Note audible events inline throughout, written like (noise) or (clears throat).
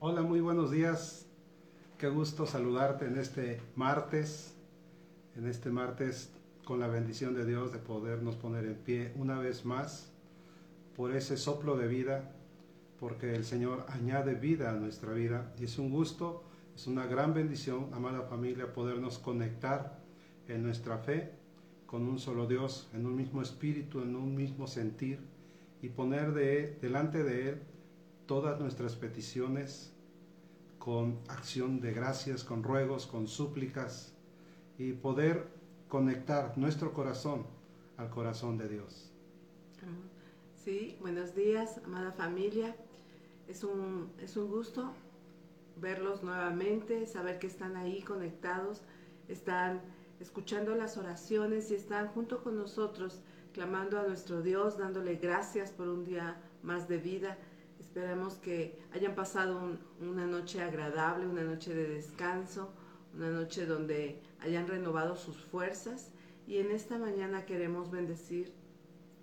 Hola, muy buenos días. Qué gusto saludarte en este martes, en este martes con la bendición de Dios de podernos poner en pie una vez más por ese soplo de vida, porque el Señor añade vida a nuestra vida y es un gusto, es una gran bendición, amada familia, podernos conectar en nuestra fe con un solo Dios, en un mismo espíritu, en un mismo sentir y poner de, delante de Él todas nuestras peticiones con acción de gracias, con ruegos, con súplicas y poder conectar nuestro corazón al corazón de Dios. Sí, buenos días, amada familia. Es un, es un gusto verlos nuevamente, saber que están ahí conectados, están escuchando las oraciones y están junto con nosotros clamando a nuestro Dios, dándole gracias por un día más de vida. Esperemos que hayan pasado una noche agradable, una noche de descanso, una noche donde hayan renovado sus fuerzas y en esta mañana queremos bendecir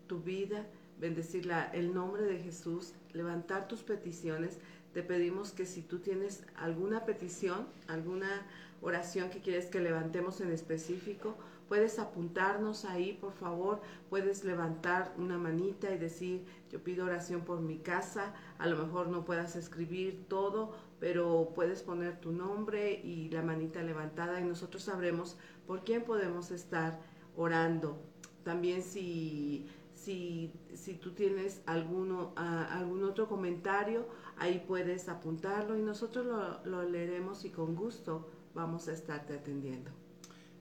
tu vida, bendecir el nombre de Jesús, levantar tus peticiones. Te pedimos que si tú tienes alguna petición, alguna oración que quieres que levantemos en específico, puedes apuntarnos ahí, por favor, puedes levantar una manita y decir, yo pido oración por mi casa, a lo mejor no puedas escribir todo, pero puedes poner tu nombre y la manita levantada y nosotros sabremos por quién podemos estar orando. También si, si, si tú tienes alguno, algún otro comentario, ahí puedes apuntarlo y nosotros lo, lo leeremos y con gusto vamos a estarte atendiendo.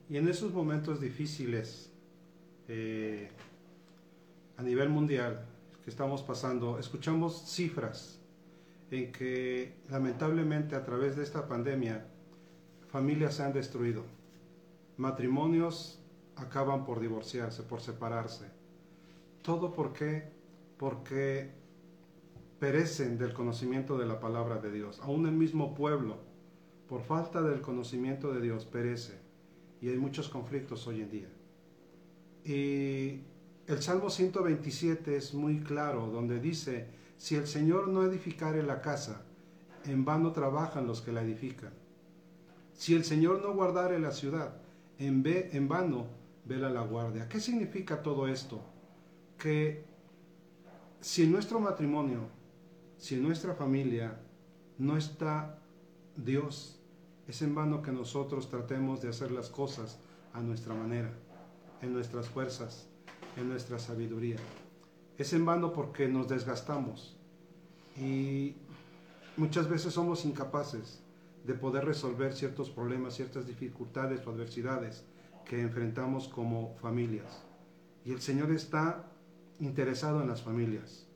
Y en esos momentos difíciles eh, a nivel mundial que estamos pasando, escuchamos cifras en que lamentablemente a través de esta pandemia familias se han destruido, matrimonios acaban por divorciarse, por separarse. ¿Todo por qué? Porque perecen del conocimiento de la palabra de Dios. Aún el mismo pueblo, por falta del conocimiento de Dios, perece y hay muchos conflictos hoy en día. Y el Salmo 127 es muy claro, donde dice, si el Señor no edificare la casa, en vano trabajan los que la edifican. Si el Señor no guardare la ciudad, en, en vano vela la guardia. ¿Qué significa todo esto? Que si en nuestro matrimonio, si en nuestra familia no está Dios, es en vano que nosotros tratemos de hacer las cosas a nuestra manera, en nuestras fuerzas, en nuestra sabiduría. Es en vano porque nos desgastamos y muchas veces somos incapaces de poder resolver ciertos problemas, ciertas dificultades o adversidades que enfrentamos como familias. Y el Señor está interesado en las familias.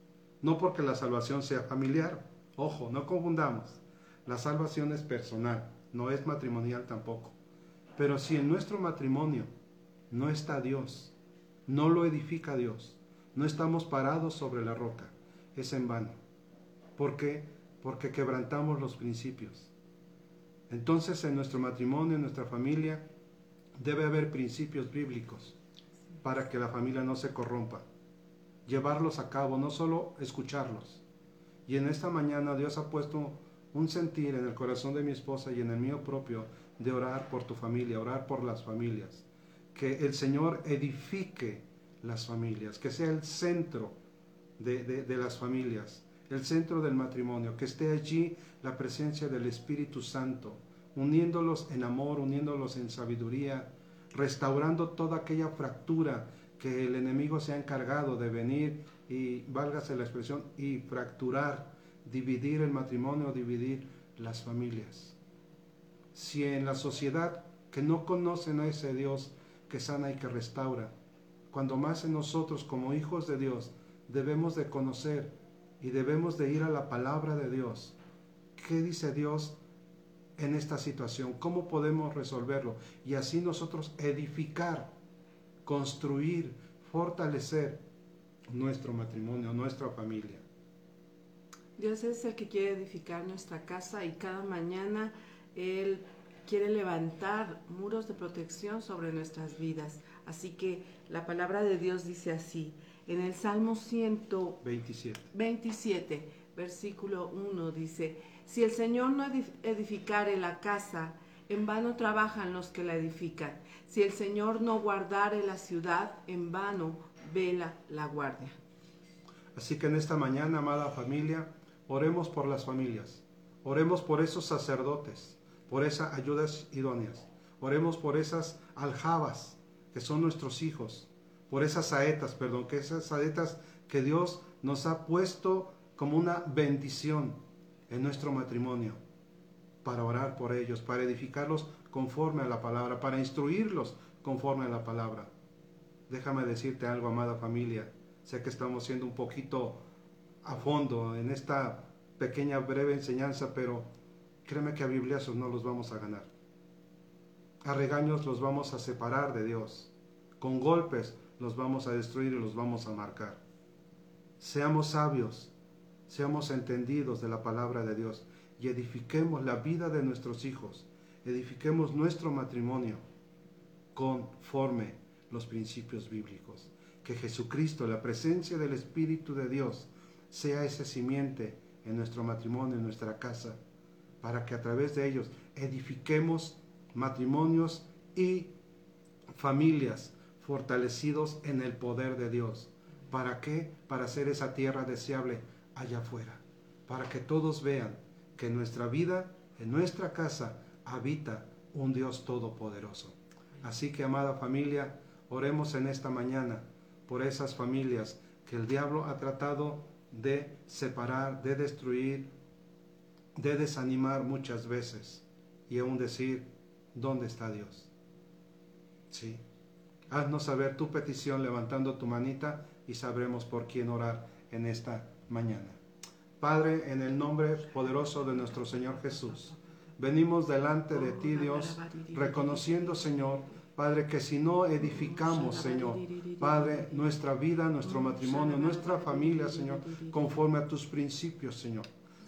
No porque la salvación sea familiar, ojo, no confundamos. La salvación es personal no es matrimonial tampoco. Pero si en nuestro matrimonio no está Dios, no lo edifica Dios, no estamos parados sobre la roca, es en vano. ¿Por qué? Porque quebrantamos los principios. Entonces en nuestro matrimonio, en nuestra familia, debe haber principios bíblicos para que la familia no se corrompa. Llevarlos a cabo, no solo escucharlos. Y en esta mañana Dios ha puesto un sentir en el corazón de mi esposa y en el mío propio de orar por tu familia, orar por las familias. Que el Señor edifique las familias, que sea el centro de, las familias, el centro del matrimonio, que esté allí la presencia del Espíritu Santo, uniéndolos en amor, uniéndolos en sabiduría, restaurando toda aquella fractura que el enemigo se ha encargado de venir y, válgase la expresión, y fracturar dividir el matrimonio, dividir las familias. Si en la sociedad que no conocen a ese Dios que sana y que restaura, cuando más en nosotros como hijos de Dios debemos de conocer y debemos de ir a la palabra de Dios. ¿Qué dice Dios en esta situación? ¿Cómo podemos resolverlo? Y así nosotros edificar, construir, fortalecer nuestro matrimonio, nuestra familia. Dios es el que quiere edificar nuestra casa y cada mañana Él quiere levantar muros de protección sobre nuestras vidas. Así que la palabra de Dios dice así, en el Salmo 127, versículo 1 dice, si el Señor no edificare la casa, en vano trabajan los que la edifican. Si el Señor no guardare la ciudad, en vano vela la guardia. Así que en esta mañana, amada familia, oremos por las familias, oremos por esos sacerdotes, por esas ayudas idóneas, oremos por esas aljabas que son nuestros hijos, por esas saetas, perdón, que esas saetas que Dios nos ha puesto como una bendición en nuestro matrimonio para orar por ellos, para edificarlos conforme a la palabra, para instruirlos conforme a la palabra. Déjame decirte algo, amada familia. Sé que estamos siendo un poquito a fondo en esta pequeña breve enseñanza, pero créeme que a bibliazos no los vamos a ganar. A regaños los vamos a separar de Dios. Con golpes los vamos a destruir y los vamos a marcar. Seamos sabios, seamos entendidos de la palabra de Dios y edifiquemos la vida de nuestros hijos, edifiquemos nuestro matrimonio conforme los principios bíblicos. Que Jesucristo, la presencia del Espíritu de Dios, sea ese simiente en nuestro matrimonio, en nuestra casa, para que a través de ellos edifiquemos matrimonios y familias fortalecidos en el poder de Dios. ¿Para qué? Para hacer esa tierra deseable allá afuera. Para que todos vean que en nuestra vida, en nuestra casa, habita un Dios todopoderoso. Así que, amada familia, oremos en esta mañana por esas familias que el diablo ha tratado de separar, de destruir, de desanimar muchas veces y aún decir, ¿dónde está Dios? Sí. Haznos saber tu petición levantando tu manita y sabremos por quién orar en esta mañana. Padre, en el nombre poderoso de nuestro Señor Jesús, venimos delante de ti, Dios, reconociendo, Señor, Padre, que si no edificamos, Señor, Padre, nuestra vida, nuestro matrimonio, nuestra familia, Señor, conforme a tus principios, Señor.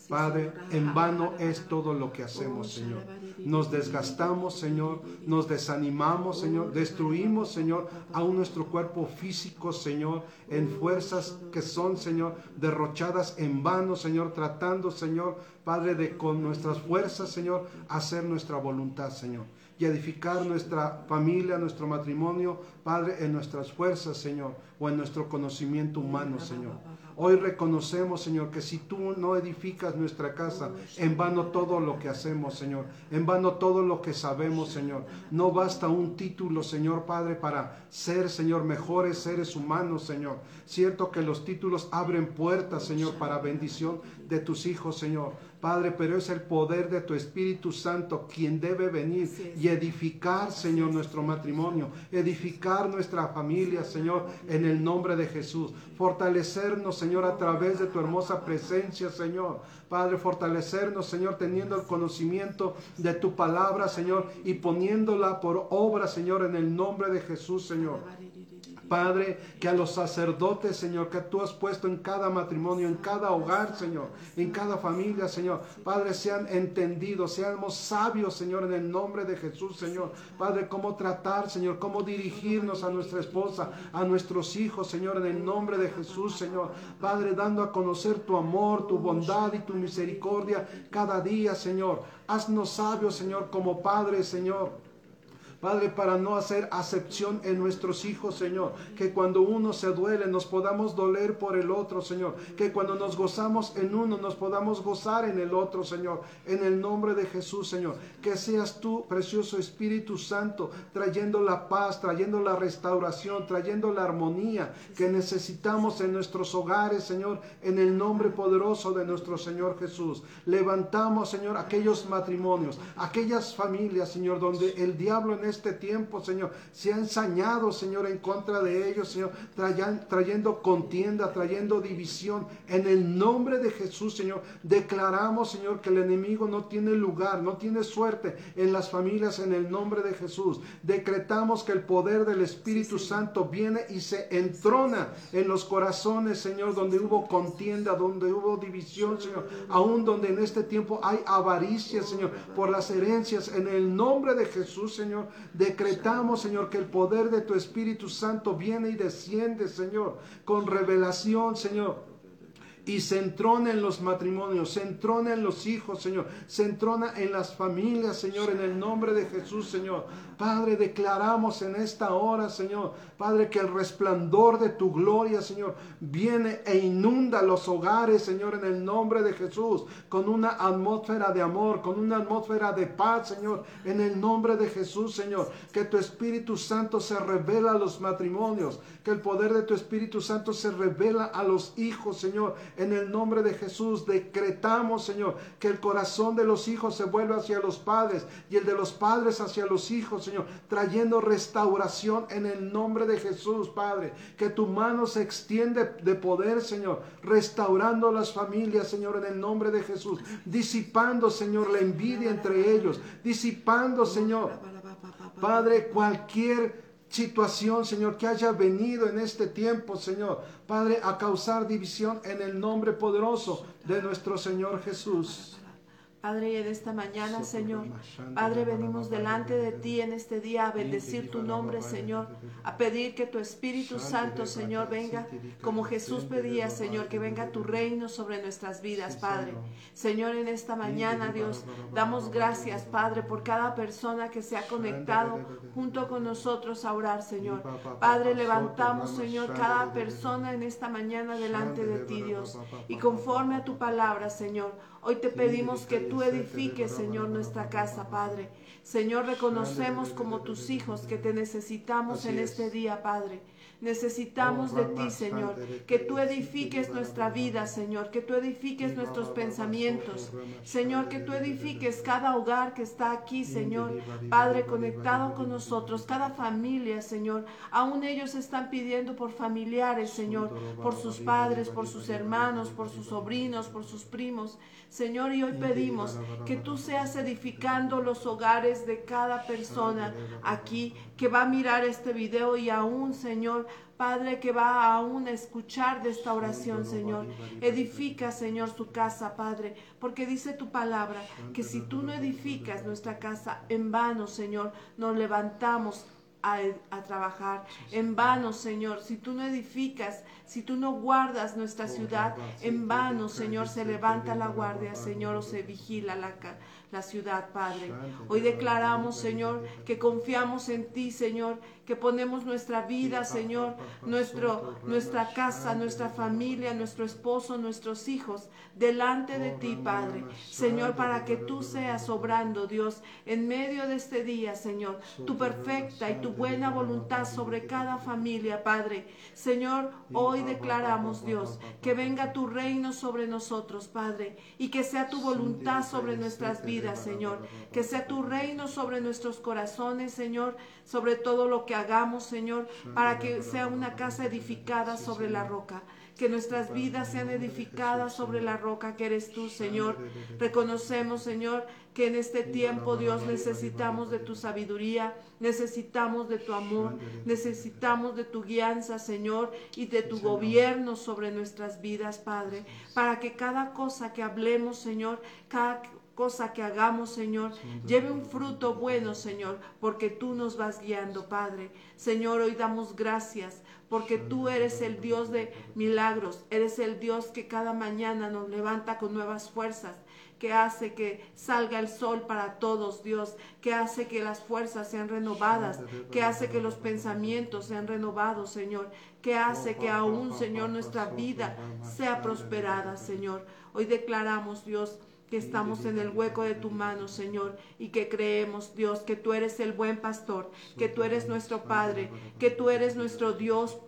Padre, en vano es todo lo que hacemos, Señor. Nos desgastamos, Señor, nos desanimamos, Señor, destruimos, Señor, aún nuestro cuerpo físico, Señor, en fuerzas que son, Señor, derrochadas en vano, Señor, tratando, Señor, Padre, de con nuestras fuerzas, Señor, hacer nuestra voluntad, Señor y edificar nuestra familia, nuestro matrimonio, Padre, en nuestras fuerzas, Señor, o en nuestro conocimiento humano, Señor. Hoy reconocemos, Señor, que si tú no edificas nuestra casa, en vano todo lo que hacemos, Señor, en vano todo lo que sabemos, Señor. No basta un título, Señor Padre, para ser, Señor, mejores seres humanos, Señor. Cierto que los títulos abren puertas, Señor, para bendición de tus hijos, Señor. Padre, pero es el poder de tu Espíritu Santo quien debe venir y edificar, Señor, nuestro matrimonio, edificar nuestra familia, Señor, en el nombre de Jesús. Fortalecernos, Señor, a través de tu hermosa presencia, Señor. Padre, fortalecernos, Señor, teniendo el conocimiento de tu palabra, Señor, y poniéndola por obra, Señor, en el nombre de Jesús, Señor. Padre, que a los sacerdotes, Señor, que tú has puesto en cada matrimonio, en cada hogar, Señor, en cada familia, Señor. Padre, sean entendidos, seamos sabios, Señor, en el nombre de Jesús, Señor. Padre, cómo tratar, Señor, cómo dirigirnos a nuestra esposa, a nuestros hijos, Señor, en el nombre de Jesús, Señor. Padre, dando a conocer tu amor, tu bondad y tu misericordia cada día, Señor. Haznos sabios, Señor, como Padre, Señor. Padre, para no hacer acepción en nuestros hijos, Señor. Que cuando uno se duele nos podamos doler por el otro, Señor. Que cuando nos gozamos en uno nos podamos gozar en el otro, Señor. En el nombre de Jesús, Señor. Que seas tú, precioso Espíritu Santo, trayendo la paz, trayendo la restauración, trayendo la armonía que necesitamos en nuestros hogares, Señor. En el nombre poderoso de nuestro Señor Jesús. Levantamos, Señor, aquellos matrimonios, aquellas familias, Señor, donde el diablo en este tiempo, Señor, se ha ensañado, Señor, en contra de ellos, Señor, trayendo contienda, trayendo división. En el nombre de Jesús, Señor, declaramos, Señor, que el enemigo no tiene lugar, no tiene suerte en las familias en el nombre de Jesús. Decretamos que el poder del Espíritu Santo viene y se entrona en los corazones, Señor, donde hubo contienda, donde hubo división, Señor, aún donde en este tiempo hay avaricia, Señor, por las herencias, en el nombre de Jesús, Señor, Decretamos, Señor, que el poder de tu Espíritu Santo viene y desciende, Señor, con revelación, Señor y se entrona en los matrimonios, se entrona en los hijos, Señor, se entrona en las familias, Señor, en el nombre de Jesús, Señor. Padre, declaramos en esta hora, Señor, Padre, que el resplandor de tu gloria, Señor, viene e inunda los hogares, Señor, en el nombre de Jesús, con una atmósfera de amor, con una atmósfera de paz, Señor, en el nombre de Jesús, Señor. Que tu Espíritu Santo se revela a los matrimonios, que el poder de tu Espíritu Santo se revela a los hijos, Señor, en el nombre de Jesús. Decretamos, Señor, que el corazón de los hijos se vuelva hacia los padres y el de los padres hacia los hijos, Señor, trayendo restauración en el nombre de Jesús, Padre. Que tu mano se extiende de poder, Señor, restaurando las familias, Señor, en el nombre de Jesús. Disipando, Señor, la envidia entre ellos. Disipando, Señor, Padre, cualquier situación, Señor, que haya venido en este tiempo, Señor, Padre, a causar división en el nombre poderoso de nuestro Señor Jesús. Padre, y en esta mañana, Señor, Padre, venimos delante de ti en este día a bendecir tu nombre, Señor, a pedir que tu Espíritu Santo, Señor, venga como Jesús pedía, Señor, que venga tu reino sobre nuestras vidas, Padre. Señor, en esta mañana, Dios, damos gracias, Padre, por cada persona que se ha conectado junto con nosotros a orar, Señor. Padre, levantamos, Señor, cada persona en esta mañana delante de ti, Dios, y conforme a tu palabra, Señor, Hoy te pedimos que tú edifiques, Señor, nuestra casa, Padre. Señor, reconocemos como tus hijos que te necesitamos en este día, Padre. Necesitamos de ti, Señor, que tú edifiques nuestra vida, Señor, que tú edifiques nuestros pensamientos, Señor, que tú edifiques cada hogar que está aquí, Señor, Padre, conectado con nosotros, cada familia, Señor. Aún ellos están pidiendo por familiares, Señor, por sus padres, por sus hermanos, por sus sobrinos, por sus primos. Señor, y hoy pedimos que tú seas edificando los hogares de cada persona aquí que va a mirar este video y aún, Señor, Padre, que va aún a escuchar de esta oración, Señor. Edifica, Señor, su casa, Padre, porque dice tu palabra que si tú no edificas nuestra casa, en vano, Señor, nos levantamos a, trabajar. En vano, Señor, si tú no edificas, si tú no guardas nuestra ciudad, en vano, Señor, se levanta la guardia, Señor, o se vigila la, la ciudad, Padre. Hoy declaramos, Señor, que confiamos en ti, Señor, que ponemos nuestra vida, Señor, nuestro, nuestra casa, nuestra familia, nuestro esposo, nuestros hijos, delante de ti, Padre. Señor, para que tú seas obrando, Dios, en medio de este día, Señor, tu perfecta y tu buena voluntad sobre cada familia, Padre. Señor, hoy declaramos, Dios, que venga tu reino sobre nosotros, Padre, y que sea tu voluntad sobre nuestras vidas, Señor. Que sea tu reino sobre nuestros corazones, Señor, sobre todo lo que hagamos, Señor, para que sea una casa edificada sobre la roca. Que nuestras vidas sean edificadas sobre la roca que eres tú, Señor. Reconocemos, Señor, que en este tiempo, Dios, necesitamos de tu sabiduría, necesitamos de tu amor, necesitamos de tu guianza, Señor, y de tu gobierno sobre nuestras vidas, Padre, para que cada cosa que hablemos, Señor, cada cosa que hagamos, Señor, lleve un fruto bueno, Señor, porque tú nos vas guiando, Padre. Señor, hoy damos gracias porque tú eres el Dios de milagros, eres el Dios que cada mañana nos levanta con nuevas fuerzas, que hace que salga el sol para todos, Dios, que hace que las fuerzas sean renovadas, que hace que los pensamientos sean renovados, Señor, que hace que aún, Señor, nuestra vida sea prosperada, Señor. Hoy declaramos, Dios, que estamos en el hueco de tu mano, Señor, y que creemos, Dios, que tú eres el buen pastor, que tú eres nuestro Padre, que tú eres nuestro Dios.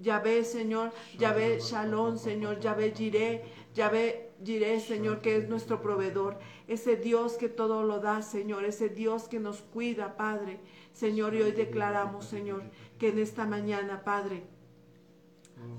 Yahvé, Señor, Yahvé Shalom, Señor, Yahvé Jiré, Yahvé Jiré, Señor, que es nuestro proveedor, ese Dios que todo lo da, Señor, ese Dios que nos cuida, Padre. Señor, y hoy declaramos, Señor, que en esta mañana, Padre,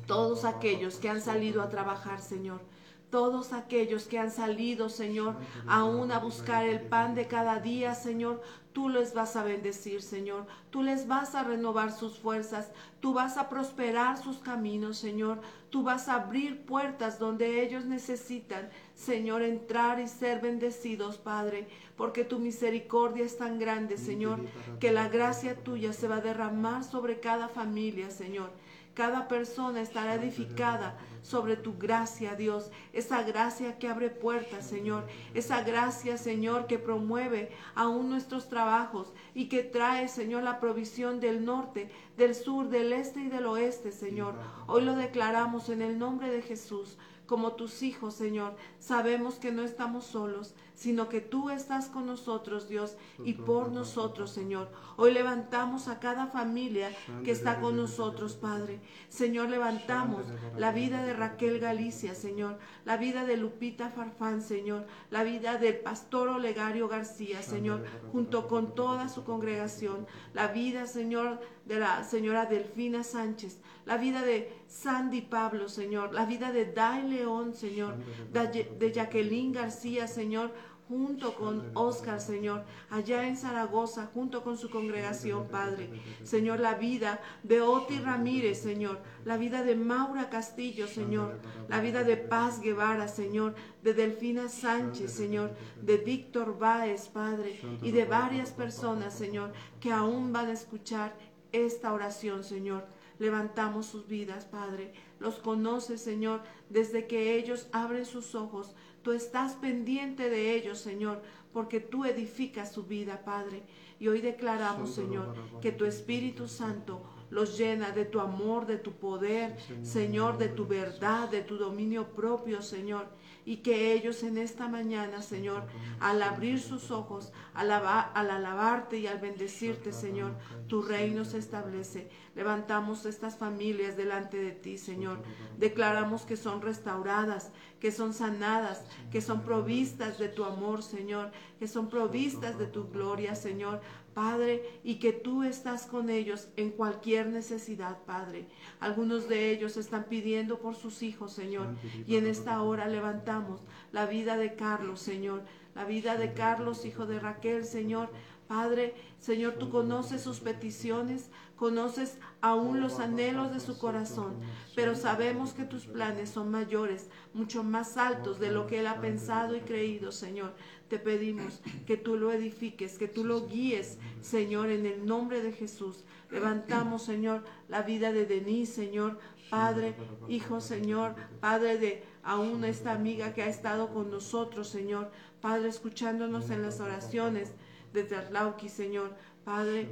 todos aquellos que han salido a trabajar, Señor, todos aquellos que han salido, Señor, aún a buscar el pan de cada día, Señor, tú les vas a bendecir, Señor. Tú les vas a renovar sus fuerzas. Tú vas a prosperar sus caminos, Señor. Tú vas a abrir puertas donde ellos necesitan, Señor, entrar y ser bendecidos, Padre, porque tu misericordia es tan grande, Señor, que la gracia tuya se va a derramar sobre cada familia, Señor cada persona estará edificada sobre tu gracia, Dios. Esa gracia que abre puertas, Señor. Esa gracia, Señor, que promueve aún nuestros trabajos y que trae, Señor, la provisión del norte, del sur, del este y del oeste, Señor. Hoy lo declaramos en el nombre de Jesús como tus hijos, Señor. Sabemos que no estamos solos, sino que tú estás con nosotros, Dios, y por nosotros, Señor. Hoy levantamos a cada familia que está con nosotros, Padre. Señor, levantamos la vida de Raquel Galicia, Señor, la vida de Lupita Farfán, Señor, la vida del pastor Olegario García, Señor, junto con toda su congregación, la vida, Señor, de la señora Delfina Sánchez, la vida de Sandy Pablo, Señor, la vida de Dai León, Señor, de Jacqueline García, Señor, junto con Oscar, Señor, allá en Zaragoza, junto con su congregación, Padre. Señor, la vida de Oti Ramírez, Señor, la vida de Maura Castillo, Señor, la vida de Paz Guevara, Señor, de Delfina Sánchez, Señor, de Víctor Báez, Padre, y de varias personas, Señor, que aún van a escuchar esta oración, Señor levantamos sus vidas, Padre. Los conoces, Señor, desde que ellos abren sus ojos. Tú estás pendiente de ellos, Señor, porque tú edificas su vida, Padre. Y hoy declaramos, Señor, que tu Espíritu Santo los llena de tu amor, de tu poder, Señor, de tu verdad, de tu dominio propio, Señor y que ellos en esta mañana, Señor, al abrir sus ojos, al, al alabarte y al bendecirte, Señor, tu reino se establece. Levantamos estas familias delante de ti, Señor. Declaramos que son restauradas, que son sanadas, que son provistas de tu amor, Señor, que son provistas de tu gloria, Señor. Padre, y que tú estás con ellos en cualquier necesidad, Padre. Algunos de ellos están pidiendo por sus hijos, Señor, y en esta hora levantamos la vida de Carlos, Señor, la vida de Carlos, hijo de Raquel, Señor. Padre, Señor, tú conoces sus peticiones, conoces aún los anhelos de su corazón, pero sabemos que tus planes son mayores, mucho más altos de lo que él ha pensado y creído, Señor. Te pedimos (clears throat) que tú lo edifiques, que tú lo guíes, Señor, en el nombre de Jesús. Levantamos, Señor, la vida de Denise, Señor, Padre, Hijo, Señor, Padre de aún esta amiga que ha estado con nosotros, Señor, Padre, escuchándonos en las oraciones de Terlauqui, Señor. Padre,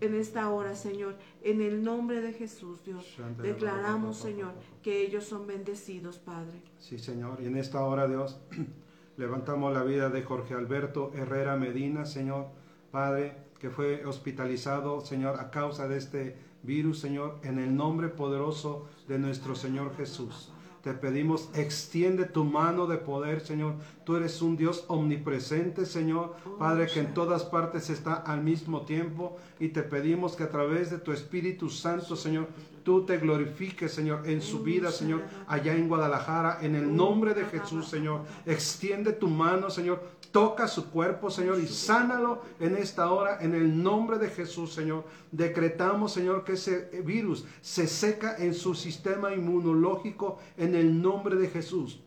en esta hora, Señor, en el nombre de Jesús, Dios, declaramos, Señor, que ellos son bendecidos, Padre. Sí, Señor, y en esta hora, Dios, (clears throat) Levantamos la vida de Jorge Alberto Herrera Medina, Señor, Padre, que fue hospitalizado, Señor, a causa de este virus, Señor, en el nombre poderoso de nuestro Señor Jesús. Te pedimos, extiende tu mano de poder, Señor. Tú eres un Dios omnipresente, Señor. Padre, que en todas partes está al mismo tiempo. Y te pedimos que a través de tu Espíritu Santo, Señor, tú te glorifiques, Señor, en su vida, Señor, allá en Guadalajara, en el nombre de Jesús, Señor. Extiende tu mano, Señor. Toca su cuerpo, Señor, y sánalo en esta hora, en el nombre de Jesús, Señor. Decretamos, Señor, que ese virus se seca en su sistema inmunológico, en el nombre de Jesús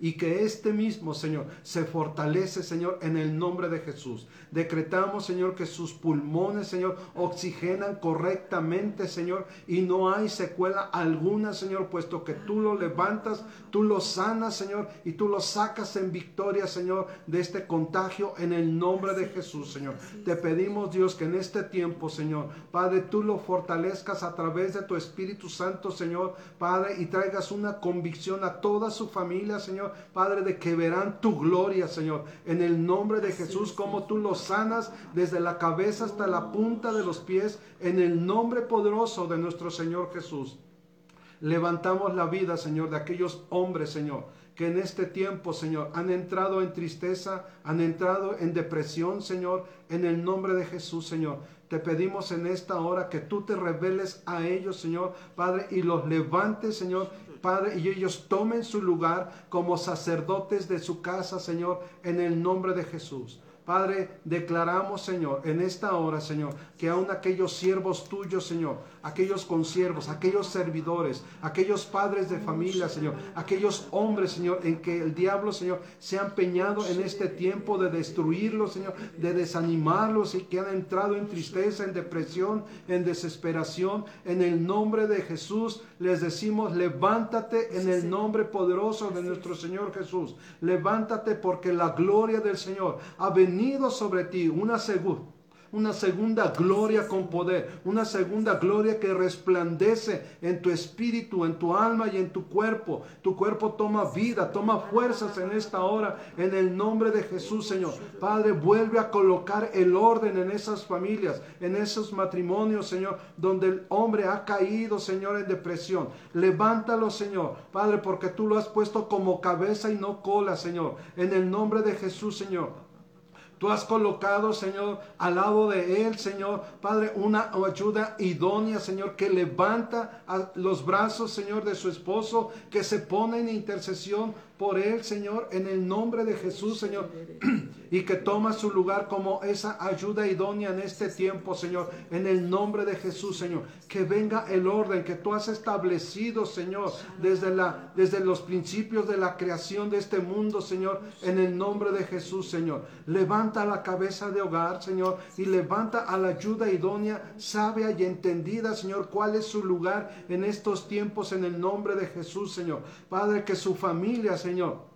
y que este mismo, Señor, se fortalece, Señor, en el nombre de Jesús. Decretamos, Señor, que sus pulmones, Señor, oxigenan correctamente, Señor, y no hay secuela alguna, Señor, puesto que tú lo levantas, tú lo sanas, Señor, y tú lo sacas en victoria, Señor, de este contagio en el nombre de Jesús, Señor. Te pedimos, Dios, que en este tiempo, Señor, Padre, tú lo fortalezcas a través de tu Espíritu Santo, Señor, Padre, y traigas una convicción a toda su familia, Señor, Padre, de que verán tu gloria, Señor, en el nombre de Jesús, como tú los sanas desde la cabeza hasta la punta de los pies, en el nombre poderoso de nuestro Señor Jesús. Levantamos la vida, Señor, de aquellos hombres, Señor, que en este tiempo, Señor, han entrado en tristeza, han entrado en depresión, Señor, en el nombre de Jesús, Señor. Te pedimos en esta hora que tú te reveles a ellos, Señor, Padre, y los levantes, Señor, Padre, y ellos tomen su lugar como sacerdotes de su casa, Señor, en el nombre de Jesús. Padre, declaramos, Señor, en esta hora, Señor, que aún aquellos siervos tuyos, Señor, aquellos consiervos, aquellos servidores, aquellos padres de familia, Señor, aquellos hombres, Señor, en que el diablo, Señor, se ha empeñado en este tiempo de destruirlos, Señor, de desanimarlos y que han entrado en tristeza, en depresión, en desesperación. En el nombre de Jesús les decimos, levántate en el nombre poderoso de nuestro Señor Jesús. Levántate porque la gloria del Señor ha venido sobre ti, una segunda una segunda gloria con poder, una segunda gloria que resplandece en tu espíritu, en tu alma y en tu cuerpo. Tu cuerpo toma vida, toma fuerzas en esta hora, en el nombre de Jesús, Señor. Padre, vuelve a colocar el orden en esas familias, en esos matrimonios, Señor, donde el hombre ha caído, Señor, en depresión. Levántalo, Señor, Padre, porque tú lo has puesto como cabeza y no cola, Señor. En el nombre de Jesús, Señor. Tú has colocado, Señor, al lado de él, Señor, Padre, una ayuda idónea, Señor, que levanta los brazos, Señor, de su esposo, que se pone en intercesión por él, Señor, en el nombre de Jesús, Señor, (clears throat) y que toma su lugar como esa ayuda idónea en este tiempo, Señor, en el nombre de Jesús, Señor. Que venga el orden que tú has establecido, Señor, desde, la, desde los principios de la creación de este mundo, Señor, en el nombre de Jesús, Señor. Levanta la cabeza de hogar, Señor, y levanta a la ayuda idónea, sabia y entendida, Señor, cuál es su lugar en estos tiempos, en el nombre de Jesús, Señor. Padre, que su familia, Señor, Señor.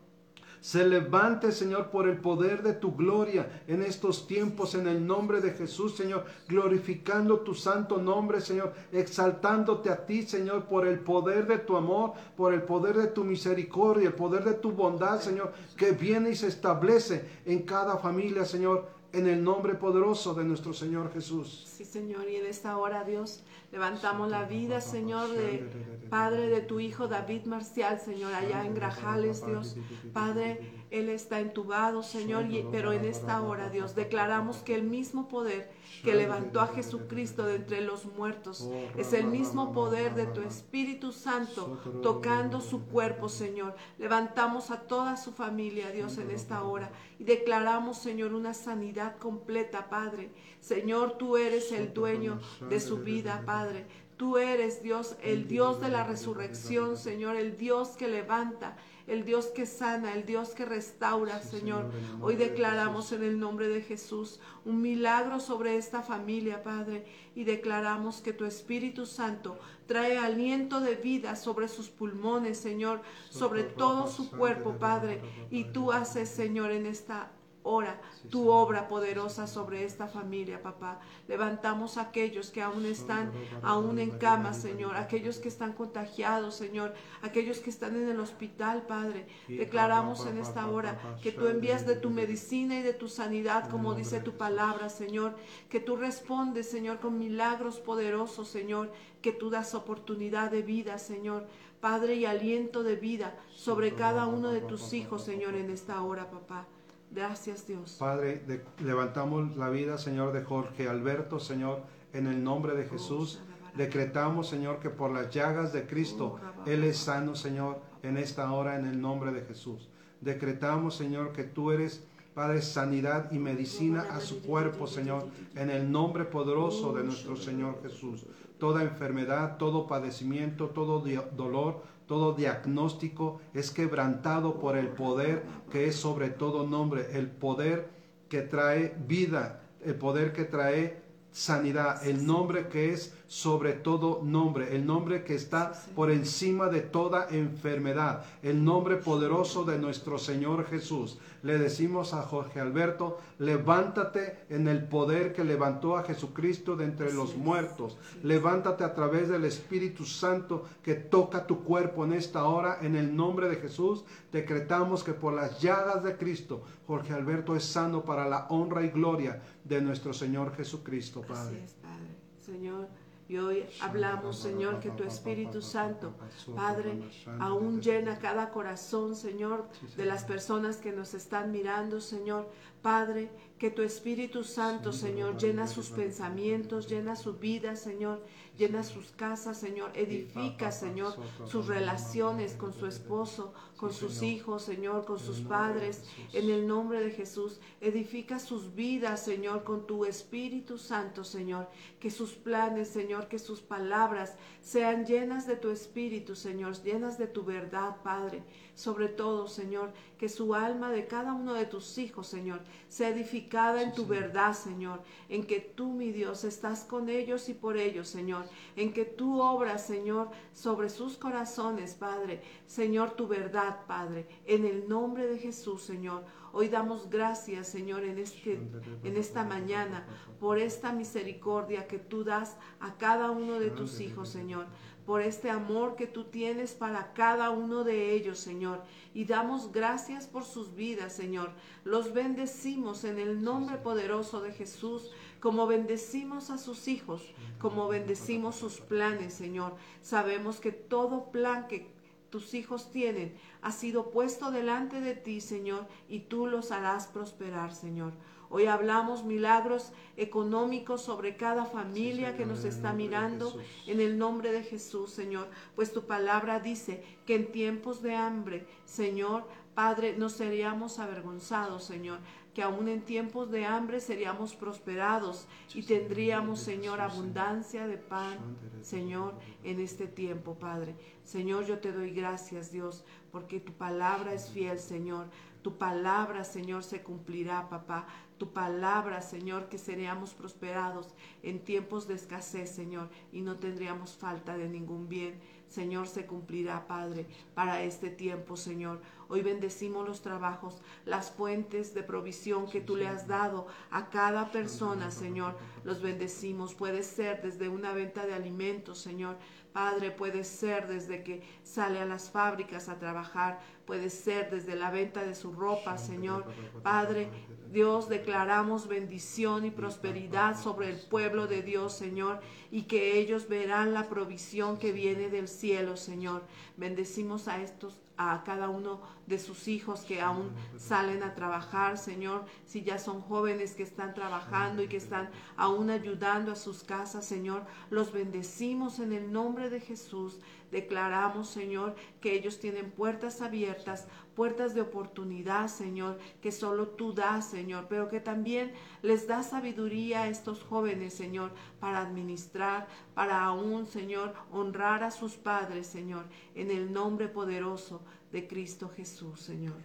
Se levante, Señor, por el poder de tu gloria en estos tiempos, en el nombre de Jesús, Señor, glorificando tu santo nombre, Señor, exaltándote a ti, Señor, por el poder de tu amor, por el poder de tu misericordia, el poder de tu bondad, Señor, que viene y se establece en cada familia, Señor, en el nombre poderoso de nuestro Señor Jesús. Sí, Señor, y en esta hora, Dios, levantamos la vida, Señor, de Padre de tu Hijo David Marcial, Señor, allá en Grajales, Dios. Padre, él está entubado, Señor, pero en esta hora, Dios, declaramos que el mismo poder que levantó a Jesucristo de entre los muertos es el mismo poder de tu Espíritu Santo tocando su cuerpo, Señor. Levantamos a toda su familia, Dios, en esta hora y declaramos, Señor, una sanidad completa, Padre. Señor, tú eres el dueño de su vida, Padre. Tú eres Dios, el Dios de la resurrección, Señor, el Dios que levanta el Dios que sana, el Dios que restaura, Señor. Hoy declaramos en el nombre de Jesús un milagro sobre esta familia, Padre, y declaramos que tu Espíritu Santo trae aliento de vida sobre sus pulmones, Señor, sobre todo su cuerpo, Padre, y tú haces, Señor, en esta Ora tu obra poderosa sobre esta familia, papá. Levantamos a aquellos que aún están aún en cama, Señor, aquellos que están contagiados, Señor, aquellos que están en el hospital, Padre. Declaramos en esta hora que tú envías de tu medicina y de tu sanidad, como dice tu palabra, Señor, que tú respondes, Señor, con milagros poderosos, Señor, que tú das oportunidad de vida, Señor. Padre, y aliento de vida sobre cada uno de tus hijos, Señor, en esta hora, papá. Gracias Dios. Padre, levantamos la vida, Señor, de Jorge Alberto, Señor, en el nombre de Jesús. Decretamos, Señor, que por las llagas de Cristo, Él es sano, Señor, en esta hora, en el nombre de Jesús. Decretamos, Señor, que tú eres, Padre, sanidad y medicina a su cuerpo, Señor, en el nombre poderoso de nuestro Señor Jesús. Toda enfermedad, todo padecimiento, todo dolor, todo diagnóstico es quebrantado por el poder que es sobre todo nombre, el poder que trae vida, el poder que trae sanidad, el nombre que es sobre todo nombre, el nombre que está por encima de toda enfermedad, el nombre poderoso de nuestro Señor Jesús. Le decimos a Jorge Alberto, levántate en el poder que levantó a Jesucristo de entre los muertos. Levántate a través del Espíritu Santo que toca tu cuerpo en esta hora. En el nombre de Jesús, decretamos que por las llagas de Cristo, Jorge Alberto es sano para la honra y gloria de nuestro Señor Jesucristo, Padre. Padre. Señor y hoy hablamos, Señor, que tu Espíritu Santo, Padre, aún llena cada corazón, Señor, de las personas que nos están mirando, Señor. Padre, que tu Espíritu Santo, Señor, llena sus pensamientos, llena su vida, Señor, llena sus casas, Señor, edifica, Señor, sus relaciones con su esposo, con sus hijos, Señor, con sus padres, en el nombre de Jesús. Edifica sus vidas, Señor, con tu Espíritu Santo, Señor. Que sus planes, Señor, que sus palabras sean llenas de tu Espíritu, Señor, llenas de tu verdad, Padre. Sobre todo, Señor, que su alma de cada uno de tus hijos, Señor, sea edificada en tu verdad, Señor, en que tú, mi Dios, estás con ellos y por ellos, Señor, en que tú obras, Señor, sobre sus corazones, Padre, Señor, tu verdad, Padre, en el nombre de Jesús, Señor. Hoy damos gracias, Señor, en, este, en esta mañana por esta misericordia que tú das a cada uno de tus hijos, Señor por este amor que tú tienes para cada uno de ellos, Señor. Y damos gracias por sus vidas, Señor. Los bendecimos en el nombre poderoso de Jesús, como bendecimos a sus hijos, como bendecimos sus planes, Señor. Sabemos que todo plan que tus hijos tienen ha sido puesto delante de ti, Señor, y tú los harás prosperar, Señor. Hoy hablamos milagros económicos sobre cada familia que nos está mirando en el nombre de Jesús, Señor. Pues tu palabra dice que en tiempos de hambre, Señor, Padre, no seríamos avergonzados, Señor, que aún en tiempos de hambre seríamos prosperados y tendríamos, Señor, abundancia de pan, Señor, en este tiempo, Padre. Señor, yo te doy gracias, Dios, porque tu palabra es fiel, Señor. Tu palabra, Señor, se cumplirá, papá tu palabra, Señor, que seríamos prosperados en tiempos de escasez, Señor, y no tendríamos falta de ningún bien. Señor, se cumplirá, Padre, para este tiempo, Señor. Hoy bendecimos los trabajos, las fuentes de provisión que tú le has dado a cada persona, Señor. Los bendecimos. Puede ser desde una venta de alimentos, Señor. Padre, puede ser desde que sale a las fábricas a trabajar, puede ser desde la venta de su ropa, Señor. Padre, Dios, declaramos bendición y prosperidad sobre el pueblo de Dios, Señor, y que ellos verán la provisión que viene del cielo, Señor. Bendecimos a estos a cada uno de sus hijos que aún salen a trabajar, Señor, si ya son jóvenes que están trabajando y que están aún ayudando a sus casas, Señor, los bendecimos en el nombre de Jesús. Declaramos, Señor, que ellos tienen puertas abiertas, puertas de oportunidad, Señor, que solo tú das, Señor, pero que también les da sabiduría a estos jóvenes, Señor, para administrar, para aún, Señor, honrar a sus padres, Señor, en el nombre poderoso de Cristo Jesús, Señor.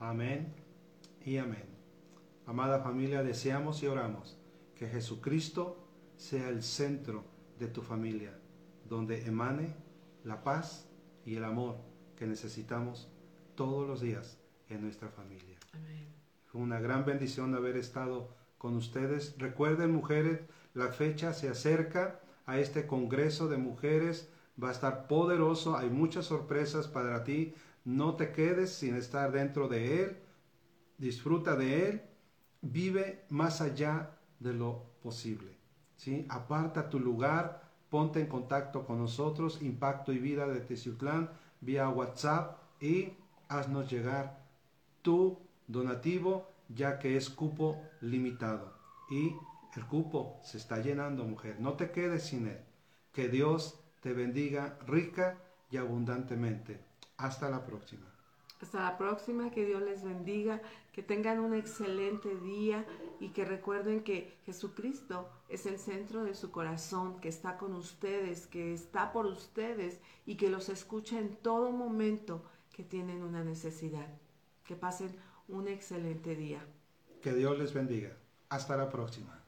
Amén y amén. Amada familia, deseamos y oramos que Jesucristo sea el centro de tu familia, donde emane la paz y el amor que necesitamos todos los días en nuestra familia. Amén. Fue una gran bendición haber estado con ustedes. Recuerden, mujeres, la fecha se acerca a este Congreso de Mujeres. Va a estar poderoso, hay muchas sorpresas para ti. No te quedes sin estar dentro de él. Disfruta de él. Vive más allá de lo posible. ¿sí? Aparta tu lugar, ponte en contacto con nosotros, Impacto y Vida de Teciutlán, vía WhatsApp y haznos llegar tu donativo, ya que es cupo limitado. Y el cupo se está llenando, mujer. No te quedes sin él. Que Dios te bendiga rica y abundantemente. Hasta la próxima. Hasta la próxima, que Dios les bendiga, que tengan un excelente día y que recuerden que Jesucristo es el centro de su corazón, que está con ustedes, que está por ustedes y que los escucha en todo momento que tienen una necesidad. Que pasen un excelente día. Que Dios les bendiga. Hasta la próxima.